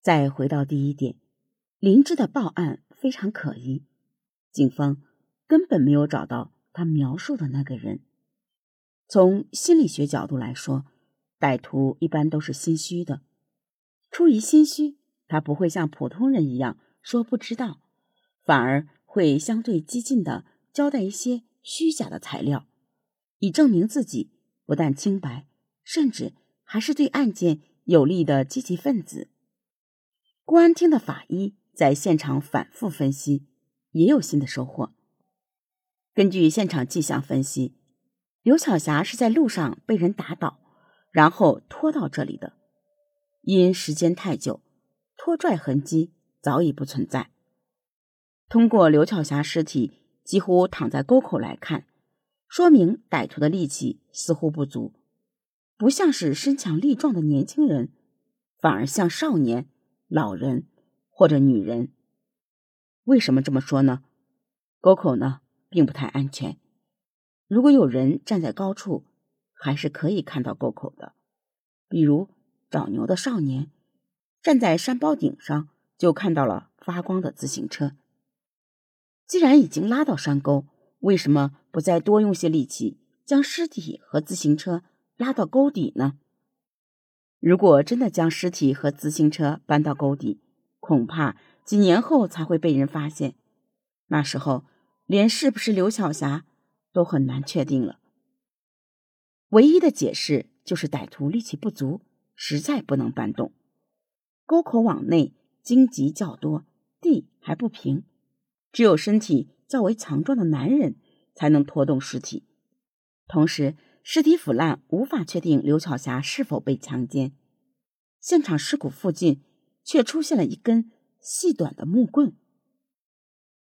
再回到第一点，林芝的报案非常可疑，警方根本没有找到他描述的那个人。从心理学角度来说，歹徒一般都是心虚的，出于心虚，他不会像普通人一样说不知道，反而会相对激进的交代一些虚假的材料，以证明自己不但清白，甚至还是对案件有利的积极分子。公安厅的法医在现场反复分析，也有新的收获。根据现场迹象分析，刘巧霞是在路上被人打倒，然后拖到这里的。因时间太久，拖拽痕迹早已不存在。通过刘巧霞尸体几乎躺在沟口来看，说明歹徒的力气似乎不足，不像是身强力壮的年轻人，反而像少年。老人或者女人，为什么这么说呢？沟口呢，并不太安全。如果有人站在高处，还是可以看到沟口的。比如找牛的少年站在山包顶上，就看到了发光的自行车。既然已经拉到山沟，为什么不再多用些力气，将尸体和自行车拉到沟底呢？如果真的将尸体和自行车搬到沟底，恐怕几年后才会被人发现。那时候，连是不是刘晓霞都很难确定了。唯一的解释就是歹徒力气不足，实在不能搬动。沟口往内荆棘较多，地还不平，只有身体较为强壮的男人才能拖动尸体。同时，尸体腐烂，无法确定刘巧霞是否被强奸。现场尸骨附近却出现了一根细短的木棍。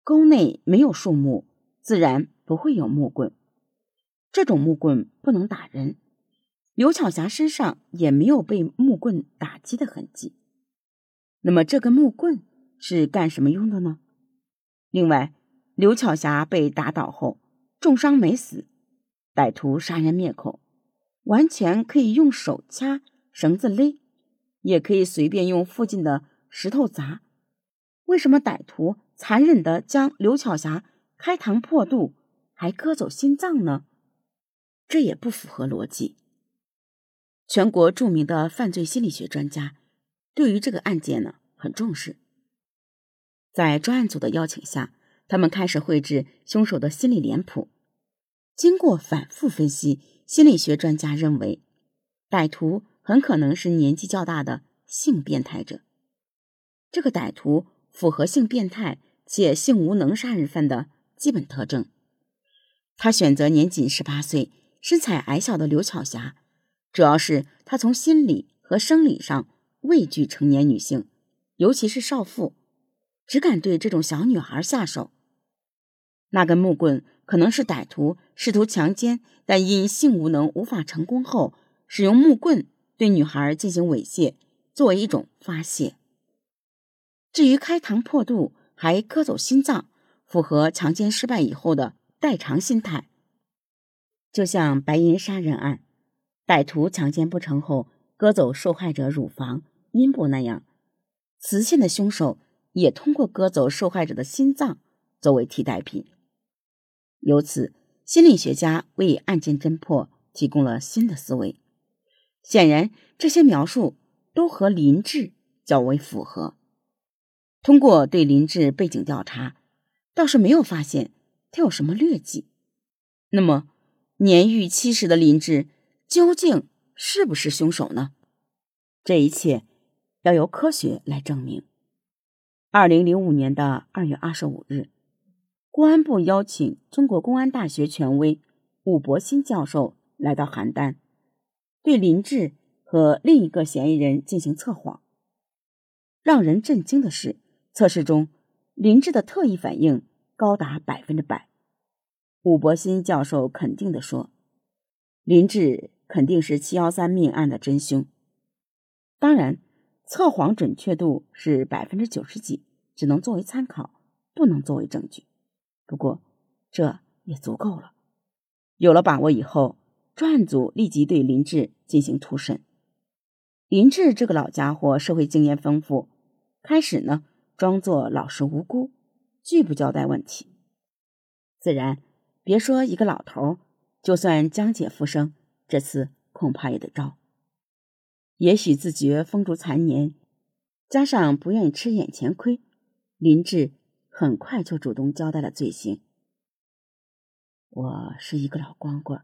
沟内没有树木，自然不会有木棍。这种木棍不能打人，刘巧霞身上也没有被木棍打击的痕迹。那么这根木棍是干什么用的呢？另外，刘巧霞被打倒后重伤没死。歹徒杀人灭口，完全可以用手掐、绳子勒，也可以随便用附近的石头砸。为什么歹徒残忍的将刘巧霞开膛破肚，还割走心脏呢？这也不符合逻辑。全国著名的犯罪心理学专家对于这个案件呢很重视，在专案组的邀请下，他们开始绘制凶手的心理脸谱。经过反复分析，心理学专家认为，歹徒很可能是年纪较大的性变态者。这个歹徒符合性变态且性无能杀人犯的基本特征。他选择年仅十八岁、身材矮小的刘巧霞，主要是他从心理和生理上畏惧成年女性，尤其是少妇，只敢对这种小女孩下手。那根木棍可能是歹徒试图强奸，但因性无能无法成功后，使用木棍对女孩进行猥亵，作为一种发泄。至于开膛破肚还割走心脏，符合强奸失败以后的代偿心态。就像白银杀人案，歹徒强奸不成后割走受害者乳房、阴部那样，雌性的凶手也通过割走受害者的心脏作为替代品。由此，心理学家为案件侦破提供了新的思维。显然，这些描述都和林志较为符合。通过对林志背景调查，倒是没有发现他有什么劣迹。那么，年逾七十的林志究竟是不是凶手呢？这一切要由科学来证明。二零零五年的二月二十五日。公安部邀请中国公安大学权威武伯新教授来到邯郸，对林志和另一个嫌疑人进行测谎。让人震惊的是，测试中林志的特异反应高达百分之百。武伯新教授肯定地说：“林志肯定是七幺三命案的真凶。”当然，测谎准确度是百分之九十几，只能作为参考，不能作为证据。不过，这也足够了。有了把握以后，专案组立即对林志进行突审。林志这个老家伙，社会经验丰富，开始呢，装作老实无辜，拒不交代问题。自然，别说一个老头，就算江姐复生，这次恐怕也得招。也许自觉风烛残年，加上不愿意吃眼前亏，林志很快就主动交代了罪行。我是一个老光棍，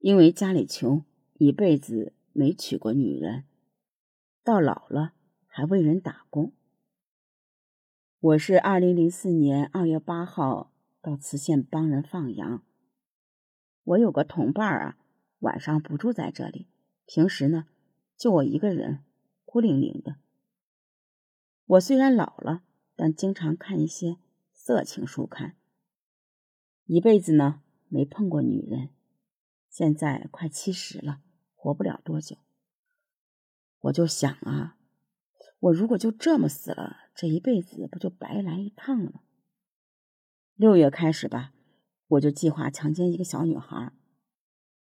因为家里穷，一辈子没娶过女人，到老了。还为人打工。我是二零零四年二月八号到磁县帮人放羊。我有个同伴啊，晚上不住在这里，平时呢就我一个人，孤零零的。我虽然老了，但经常看一些色情书刊。一辈子呢没碰过女人，现在快七十了，活不了多久。我就想啊。我如果就这么死了，这一辈子不就白来一趟了？六月开始吧，我就计划强奸一个小女孩。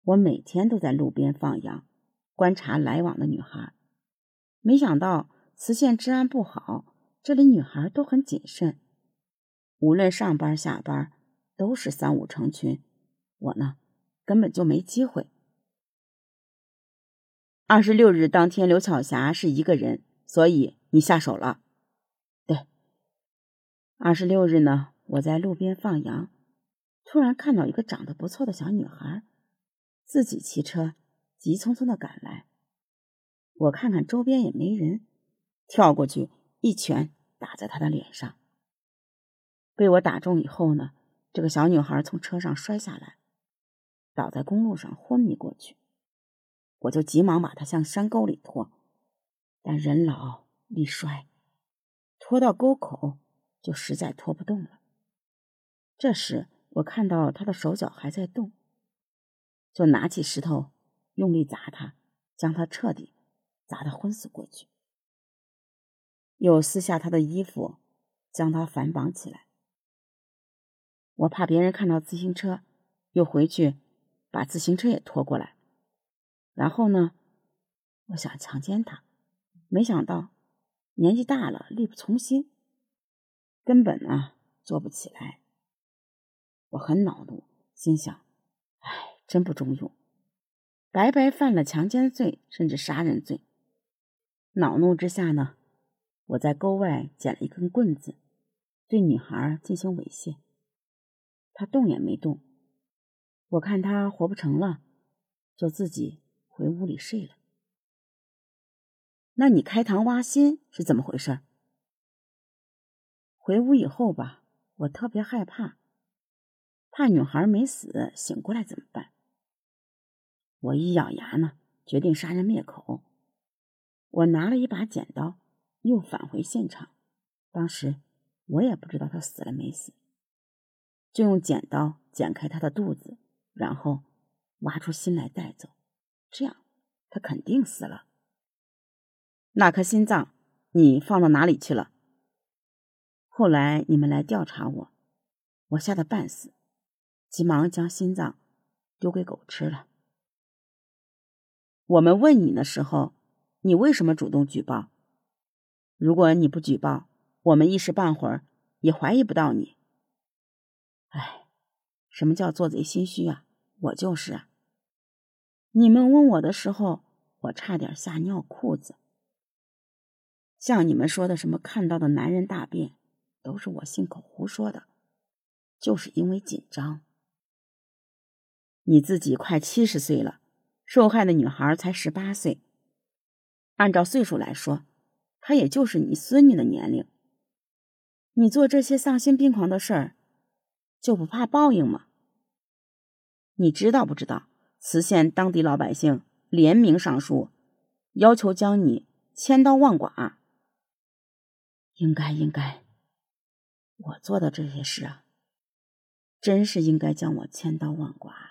我每天都在路边放羊，观察来往的女孩。没想到磁县治安不好，这里女孩都很谨慎，无论上班下班都是三五成群。我呢，根本就没机会。二十六日当天，刘巧霞是一个人。所以你下手了，对。二十六日呢，我在路边放羊，突然看到一个长得不错的小女孩，自己骑车急匆匆的赶来。我看看周边也没人，跳过去一拳打在他的脸上。被我打中以后呢，这个小女孩从车上摔下来，倒在公路上昏迷过去。我就急忙把她向山沟里拖。但人老力衰，拖到沟口就实在拖不动了。这时我看到他的手脚还在动，就拿起石头用力砸他，将他彻底砸得昏死过去。又撕下他的衣服，将他反绑起来。我怕别人看到自行车，又回去把自行车也拖过来。然后呢，我想强奸他。没想到，年纪大了，力不从心，根本啊做不起来。我很恼怒，心想：哎，真不中用，白白犯了强奸罪，甚至杀人罪。恼怒之下呢，我在沟外捡了一根棍子，对女孩进行猥亵。她动也没动，我看她活不成了，就自己回屋里睡了。那你开膛挖心是怎么回事？回屋以后吧，我特别害怕，怕女孩没死醒过来怎么办？我一咬牙呢，决定杀人灭口。我拿了一把剪刀，又返回现场。当时我也不知道他死了没死，就用剪刀剪开他的肚子，然后挖出心来带走，这样他肯定死了。那颗心脏你放到哪里去了？后来你们来调查我，我吓得半死，急忙将心脏丢给狗吃了。我们问你的时候，你为什么主动举报？如果你不举报，我们一时半会儿也怀疑不到你。哎，什么叫做贼心虚啊？我就是啊。你们问我的时候，我差点吓尿裤子。像你们说的什么看到的男人大便，都是我信口胡说的，就是因为紧张。你自己快七十岁了，受害的女孩才十八岁，按照岁数来说，她也就是你孙女的年龄。你做这些丧心病狂的事儿，就不怕报应吗？你知道不知道？磁县当地老百姓联名上书，要求将你千刀万剐。应该应该，我做的这些事啊，真是应该将我千刀万剐。